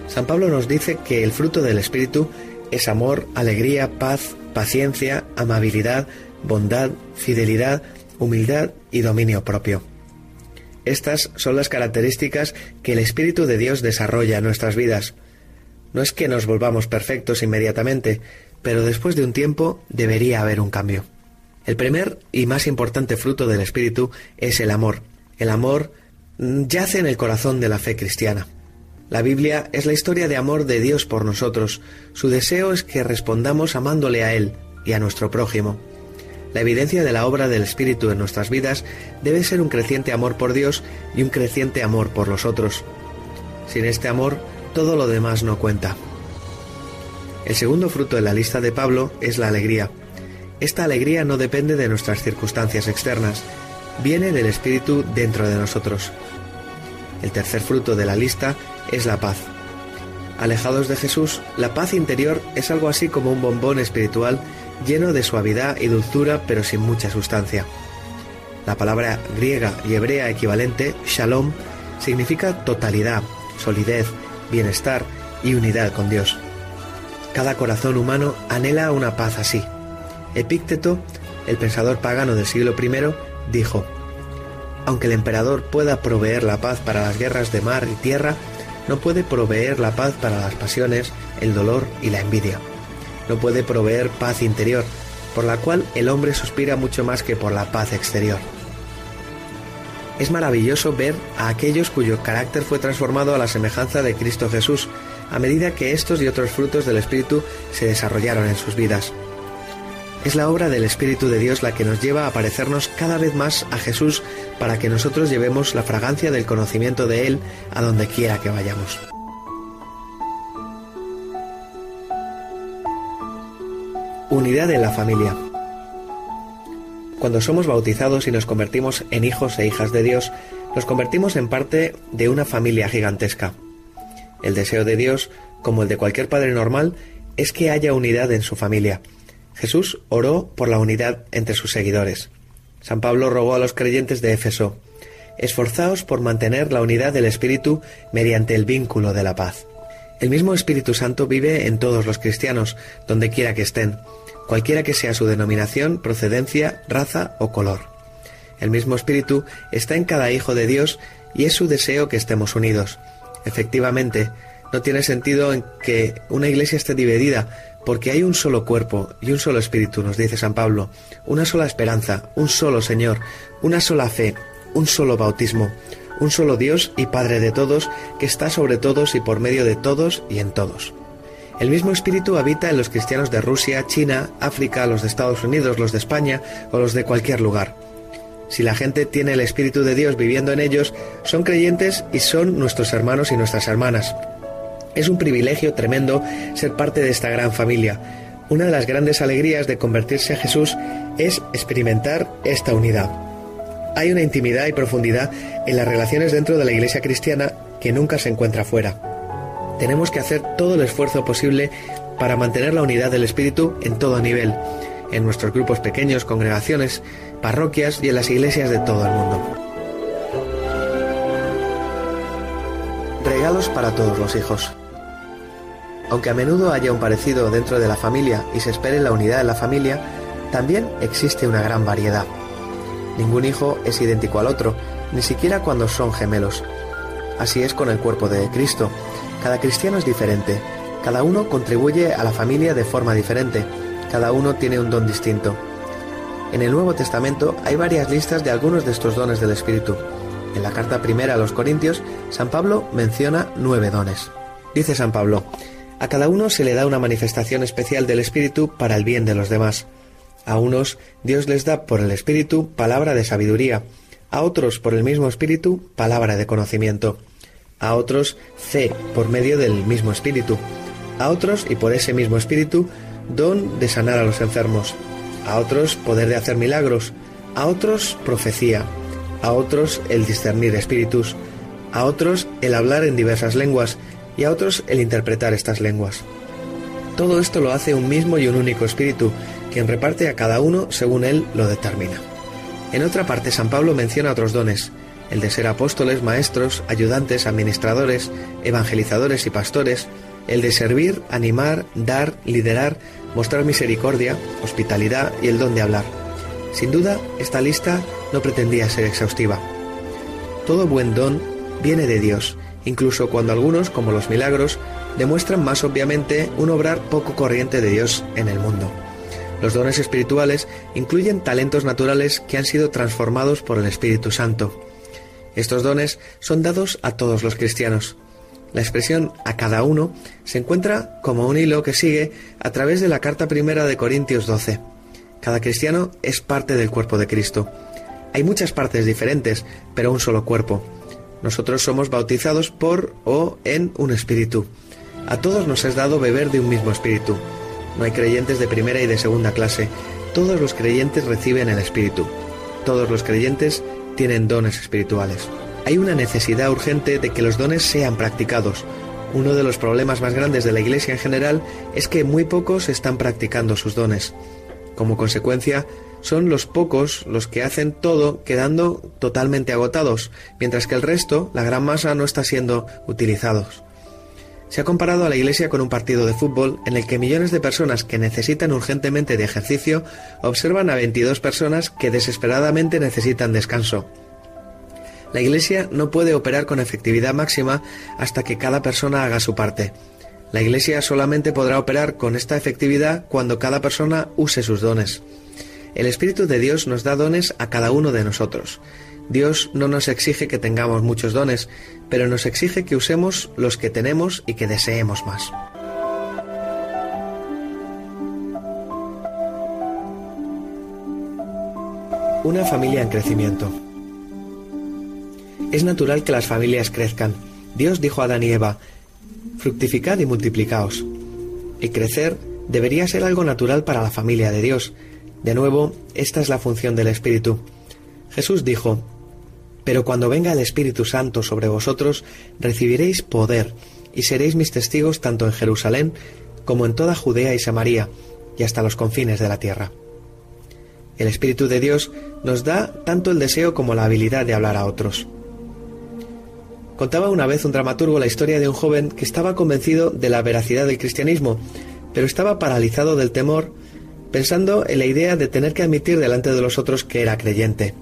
San Pablo nos dice que el fruto del Espíritu es amor, alegría, paz, paciencia, amabilidad, bondad, fidelidad, humildad y dominio propio. Estas son las características que el Espíritu de Dios desarrolla en nuestras vidas. No es que nos volvamos perfectos inmediatamente, pero después de un tiempo debería haber un cambio. El primer y más importante fruto del Espíritu es el amor. El amor mm, yace en el corazón de la fe cristiana. La Biblia es la historia de amor de Dios por nosotros. Su deseo es que respondamos amándole a Él y a nuestro prójimo. La evidencia de la obra del Espíritu en nuestras vidas debe ser un creciente amor por Dios y un creciente amor por los otros. Sin este amor, todo lo demás no cuenta. El segundo fruto de la lista de Pablo es la alegría. Esta alegría no depende de nuestras circunstancias externas, viene del Espíritu dentro de nosotros. El tercer fruto de la lista es la paz. Alejados de Jesús, la paz interior es algo así como un bombón espiritual lleno de suavidad y dulzura pero sin mucha sustancia. La palabra griega y hebrea equivalente, shalom, significa totalidad, solidez, bienestar y unidad con Dios. Cada corazón humano anhela una paz así. Epícteto, el pensador pagano del siglo I, dijo, Aunque el emperador pueda proveer la paz para las guerras de mar y tierra, no puede proveer la paz para las pasiones, el dolor y la envidia. No puede proveer paz interior, por la cual el hombre suspira mucho más que por la paz exterior. Es maravilloso ver a aquellos cuyo carácter fue transformado a la semejanza de Cristo Jesús, a medida que estos y otros frutos del Espíritu se desarrollaron en sus vidas. Es la obra del Espíritu de Dios la que nos lleva a parecernos cada vez más a Jesús para que nosotros llevemos la fragancia del conocimiento de Él a donde quiera que vayamos. Unidad en la familia. Cuando somos bautizados y nos convertimos en hijos e hijas de Dios, nos convertimos en parte de una familia gigantesca. El deseo de Dios, como el de cualquier padre normal, es que haya unidad en su familia. Jesús oró por la unidad entre sus seguidores. San Pablo rogó a los creyentes de Éfeso, esforzaos por mantener la unidad del Espíritu mediante el vínculo de la paz. El mismo Espíritu Santo vive en todos los cristianos, donde quiera que estén, cualquiera que sea su denominación, procedencia, raza o color. El mismo Espíritu está en cada hijo de Dios y es su deseo que estemos unidos. Efectivamente, no tiene sentido en que una iglesia esté dividida, porque hay un solo cuerpo y un solo espíritu, nos dice San Pablo, una sola esperanza, un solo Señor, una sola fe, un solo bautismo, un solo Dios y Padre de todos, que está sobre todos y por medio de todos y en todos. El mismo espíritu habita en los cristianos de Rusia, China, África, los de Estados Unidos, los de España o los de cualquier lugar. Si la gente tiene el Espíritu de Dios viviendo en ellos, son creyentes y son nuestros hermanos y nuestras hermanas. Es un privilegio tremendo ser parte de esta gran familia. Una de las grandes alegrías de convertirse a Jesús es experimentar esta unidad. Hay una intimidad y profundidad en las relaciones dentro de la Iglesia cristiana que nunca se encuentra fuera. Tenemos que hacer todo el esfuerzo posible para mantener la unidad del Espíritu en todo nivel, en nuestros grupos pequeños, congregaciones, parroquias y en las iglesias de todo el mundo. Regalos para todos los hijos. Aunque a menudo haya un parecido dentro de la familia y se espere la unidad en la familia, también existe una gran variedad. Ningún hijo es idéntico al otro, ni siquiera cuando son gemelos. Así es con el cuerpo de Cristo. Cada cristiano es diferente, cada uno contribuye a la familia de forma diferente, cada uno tiene un don distinto. En el Nuevo Testamento hay varias listas de algunos de estos dones del Espíritu. En la carta primera a los Corintios, San Pablo menciona nueve dones. Dice San Pablo, a cada uno se le da una manifestación especial del Espíritu para el bien de los demás. A unos Dios les da por el Espíritu palabra de sabiduría, a otros por el mismo Espíritu palabra de conocimiento, a otros fe por medio del mismo Espíritu, a otros y por ese mismo Espíritu don de sanar a los enfermos, a otros poder de hacer milagros, a otros profecía, a otros el discernir espíritus, a otros el hablar en diversas lenguas y a otros el interpretar estas lenguas. Todo esto lo hace un mismo y un único espíritu, quien reparte a cada uno según él lo determina. En otra parte San Pablo menciona otros dones, el de ser apóstoles, maestros, ayudantes, administradores, evangelizadores y pastores, el de servir, animar, dar, liderar, mostrar misericordia, hospitalidad y el don de hablar. Sin duda, esta lista no pretendía ser exhaustiva. Todo buen don viene de Dios incluso cuando algunos, como los milagros, demuestran más obviamente un obrar poco corriente de Dios en el mundo. Los dones espirituales incluyen talentos naturales que han sido transformados por el Espíritu Santo. Estos dones son dados a todos los cristianos. La expresión a cada uno se encuentra como un hilo que sigue a través de la carta primera de Corintios 12. Cada cristiano es parte del cuerpo de Cristo. Hay muchas partes diferentes, pero un solo cuerpo. Nosotros somos bautizados por o en un espíritu. A todos nos es dado beber de un mismo espíritu. No hay creyentes de primera y de segunda clase. Todos los creyentes reciben el espíritu. Todos los creyentes tienen dones espirituales. Hay una necesidad urgente de que los dones sean practicados. Uno de los problemas más grandes de la Iglesia en general es que muy pocos están practicando sus dones. Como consecuencia, son los pocos los que hacen todo quedando totalmente agotados, mientras que el resto, la gran masa, no está siendo utilizados. Se ha comparado a la Iglesia con un partido de fútbol en el que millones de personas que necesitan urgentemente de ejercicio observan a 22 personas que desesperadamente necesitan descanso. La Iglesia no puede operar con efectividad máxima hasta que cada persona haga su parte. La Iglesia solamente podrá operar con esta efectividad cuando cada persona use sus dones. El Espíritu de Dios nos da dones a cada uno de nosotros. Dios no nos exige que tengamos muchos dones, pero nos exige que usemos los que tenemos y que deseemos más. Una familia en crecimiento. Es natural que las familias crezcan. Dios dijo a Adán y Eva, fructificad y multiplicaos. El crecer debería ser algo natural para la familia de Dios, de nuevo, esta es la función del Espíritu. Jesús dijo, Pero cuando venga el Espíritu Santo sobre vosotros, recibiréis poder, y seréis mis testigos tanto en Jerusalén como en toda Judea y Samaria, y hasta los confines de la tierra. El Espíritu de Dios nos da tanto el deseo como la habilidad de hablar a otros. Contaba una vez un dramaturgo la historia de un joven que estaba convencido de la veracidad del cristianismo, pero estaba paralizado del temor pensando en la idea de tener que admitir delante de los otros que era creyente.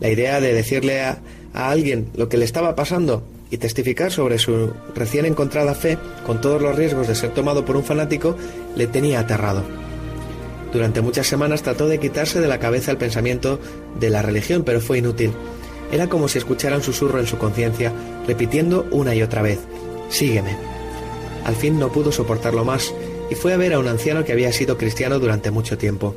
La idea de decirle a, alguien lo que le estaba pasando y testificar sobre su recién encontrada fe, con todos los riesgos de ser tomado por un fanático, le tenía aterrado. Durante muchas semanas trató de quitarse de la cabeza el pensamiento de la religión, pero fue inútil. Era como si escuchara un susurro en su conciencia, repitiendo una y otra vez, Sígueme. Al fin no pudo soportarlo más y fue a ver a un anciano que había sido cristiano durante mucho tiempo.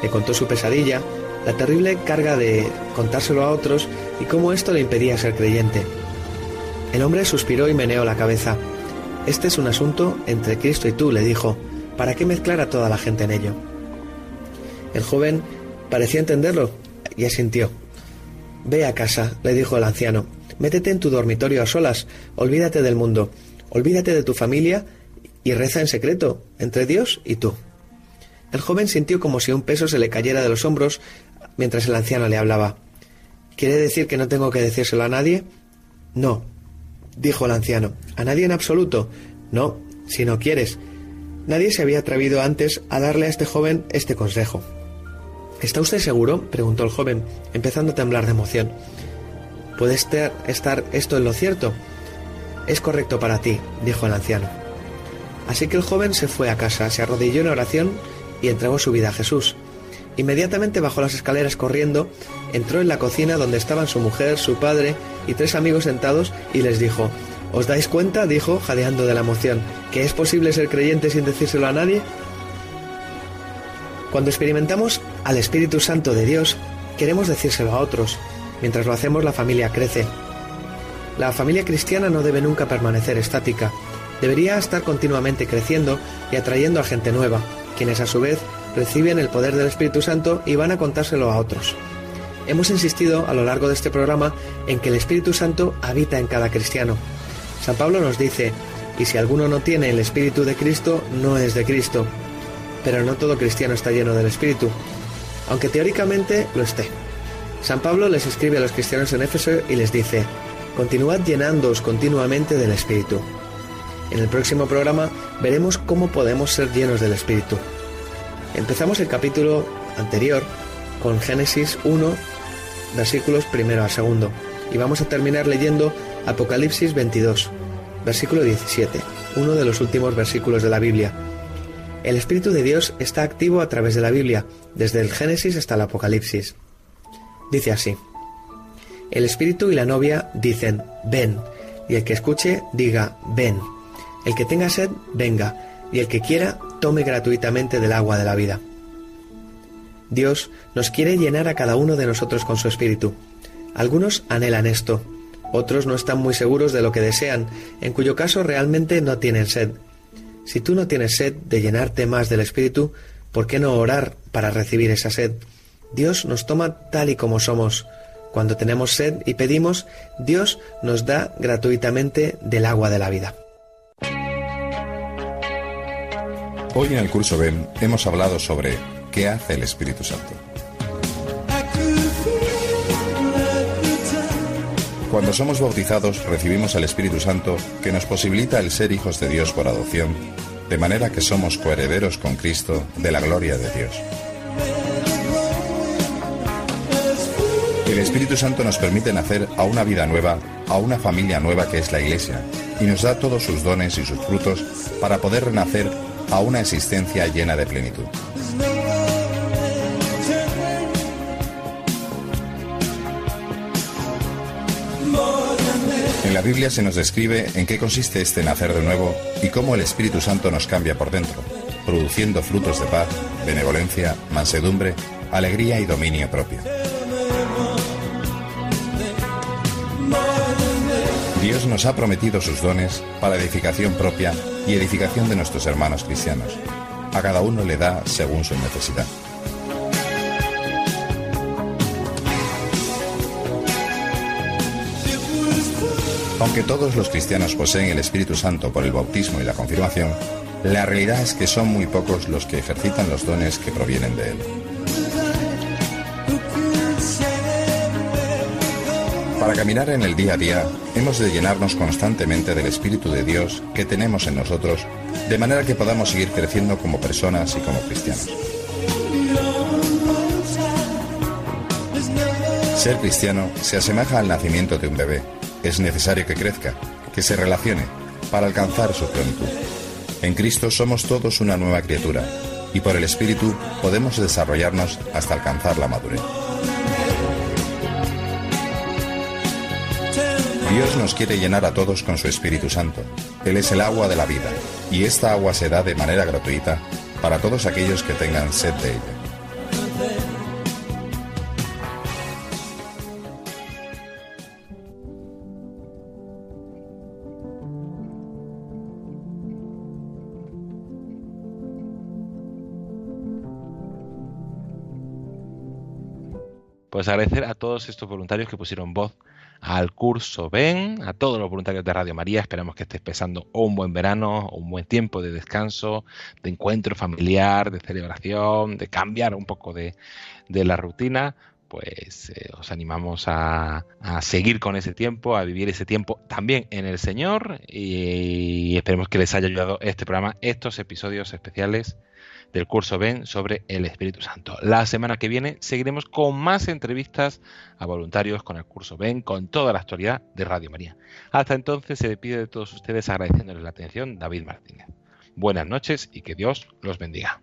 Le contó su pesadilla, la terrible carga de contárselo a otros y cómo esto le impedía ser creyente. El hombre suspiró y meneó la cabeza. Este es un asunto entre Cristo y tú, le dijo. ¿Para qué mezclar a toda la gente en ello? El joven parecía entenderlo y asintió. Ve a casa, le dijo el anciano. Métete en tu dormitorio a solas, olvídate del mundo, olvídate de tu familia y reza en secreto, entre Dios y tú. El joven sintió como si un peso se le cayera de los hombros mientras el anciano le hablaba. ¿Quiere decir que no tengo que decírselo a nadie? No, dijo el anciano. ¿A nadie en absoluto? No, si no quieres. Nadie se había atrevido antes a darle a este joven este consejo. ¿Está usted seguro? preguntó el joven, empezando a temblar de emoción. ¿Puede estar esto en lo cierto? Es correcto para ti, dijo el anciano. Así que el joven se fue a casa, se arrodilló en oración y entregó su vida a Jesús. Inmediatamente bajó las escaleras corriendo, entró en la cocina donde estaban su mujer, su padre y tres amigos sentados y les dijo, ¿Os dais cuenta, dijo, jadeando de la emoción, que es posible ser creyente sin decírselo a nadie? Cuando experimentamos al Espíritu Santo de Dios, queremos decírselo a otros. Mientras lo hacemos, la familia crece. La familia cristiana no debe nunca permanecer estática debería estar continuamente creciendo y atrayendo a gente nueva, quienes a su vez reciben el poder del Espíritu Santo y van a contárselo a otros. Hemos insistido a lo largo de este programa en que el Espíritu Santo habita en cada cristiano. San Pablo nos dice, y si alguno no tiene el Espíritu de Cristo, no es de Cristo. Pero no todo cristiano está lleno del Espíritu, aunque teóricamente lo esté. San Pablo les escribe a los cristianos en Éfeso y les dice, continuad llenándoos continuamente del Espíritu. En el próximo programa veremos cómo podemos ser llenos del Espíritu. Empezamos el capítulo anterior con Génesis 1, versículos primero a segundo, y vamos a terminar leyendo Apocalipsis 22, versículo 17, uno de los últimos versículos de la Biblia. El Espíritu de Dios está activo a través de la Biblia, desde el Génesis hasta el Apocalipsis. Dice así, El Espíritu y la novia dicen, ven, y el que escuche diga, ven. El que tenga sed, venga, y el que quiera, tome gratuitamente del agua de la vida. Dios nos quiere llenar a cada uno de nosotros con su Espíritu. Algunos anhelan esto, otros no están muy seguros de lo que desean, en cuyo caso realmente no tienen sed. Si tú no tienes sed de llenarte más del Espíritu, ¿por qué no orar para recibir esa sed? Dios nos toma tal y como somos. Cuando tenemos sed y pedimos, Dios nos da gratuitamente del agua de la vida. Hoy en el curso BEM hemos hablado sobre qué hace el Espíritu Santo. Cuando somos bautizados recibimos el Espíritu Santo que nos posibilita el ser hijos de Dios por adopción, de manera que somos coherederos con Cristo de la gloria de Dios. El Espíritu Santo nos permite nacer a una vida nueva, a una familia nueva que es la Iglesia, y nos da todos sus dones y sus frutos para poder renacer a una existencia llena de plenitud. En la Biblia se nos describe en qué consiste este nacer de nuevo y cómo el Espíritu Santo nos cambia por dentro, produciendo frutos de paz, benevolencia, mansedumbre, alegría y dominio propio. Dios nos ha prometido sus dones para edificación propia y edificación de nuestros hermanos cristianos. A cada uno le da según su necesidad. Aunque todos los cristianos poseen el Espíritu Santo por el bautismo y la confirmación, la realidad es que son muy pocos los que ejercitan los dones que provienen de Él. Para caminar en el día a día, hemos de llenarnos constantemente del Espíritu de Dios que tenemos en nosotros, de manera que podamos seguir creciendo como personas y como cristianos. Ser cristiano se asemeja al nacimiento de un bebé. Es necesario que crezca, que se relacione, para alcanzar su plenitud. En Cristo somos todos una nueva criatura, y por el Espíritu podemos desarrollarnos hasta alcanzar la madurez. Dios nos quiere llenar a todos con su Espíritu Santo. Él es el agua de la vida, y esta agua se da de manera gratuita para todos aquellos que tengan sed de ella. Pues agradecer a todos estos voluntarios que pusieron voz al curso Ven, a todos los voluntarios de Radio María. Esperamos que estéis pasando un buen verano, un buen tiempo de descanso, de encuentro familiar, de celebración, de cambiar un poco de, de la rutina. Pues eh, os animamos a, a, seguir con ese tiempo, a vivir ese tiempo también en el Señor y, y esperemos que les haya ayudado este programa, estos episodios especiales del curso Ven sobre el Espíritu Santo. La semana que viene seguiremos con más entrevistas a voluntarios con el curso Ven, con toda la actualidad de Radio María. Hasta entonces se despide de todos ustedes agradeciéndoles la atención David Martínez. Buenas noches y que Dios los bendiga.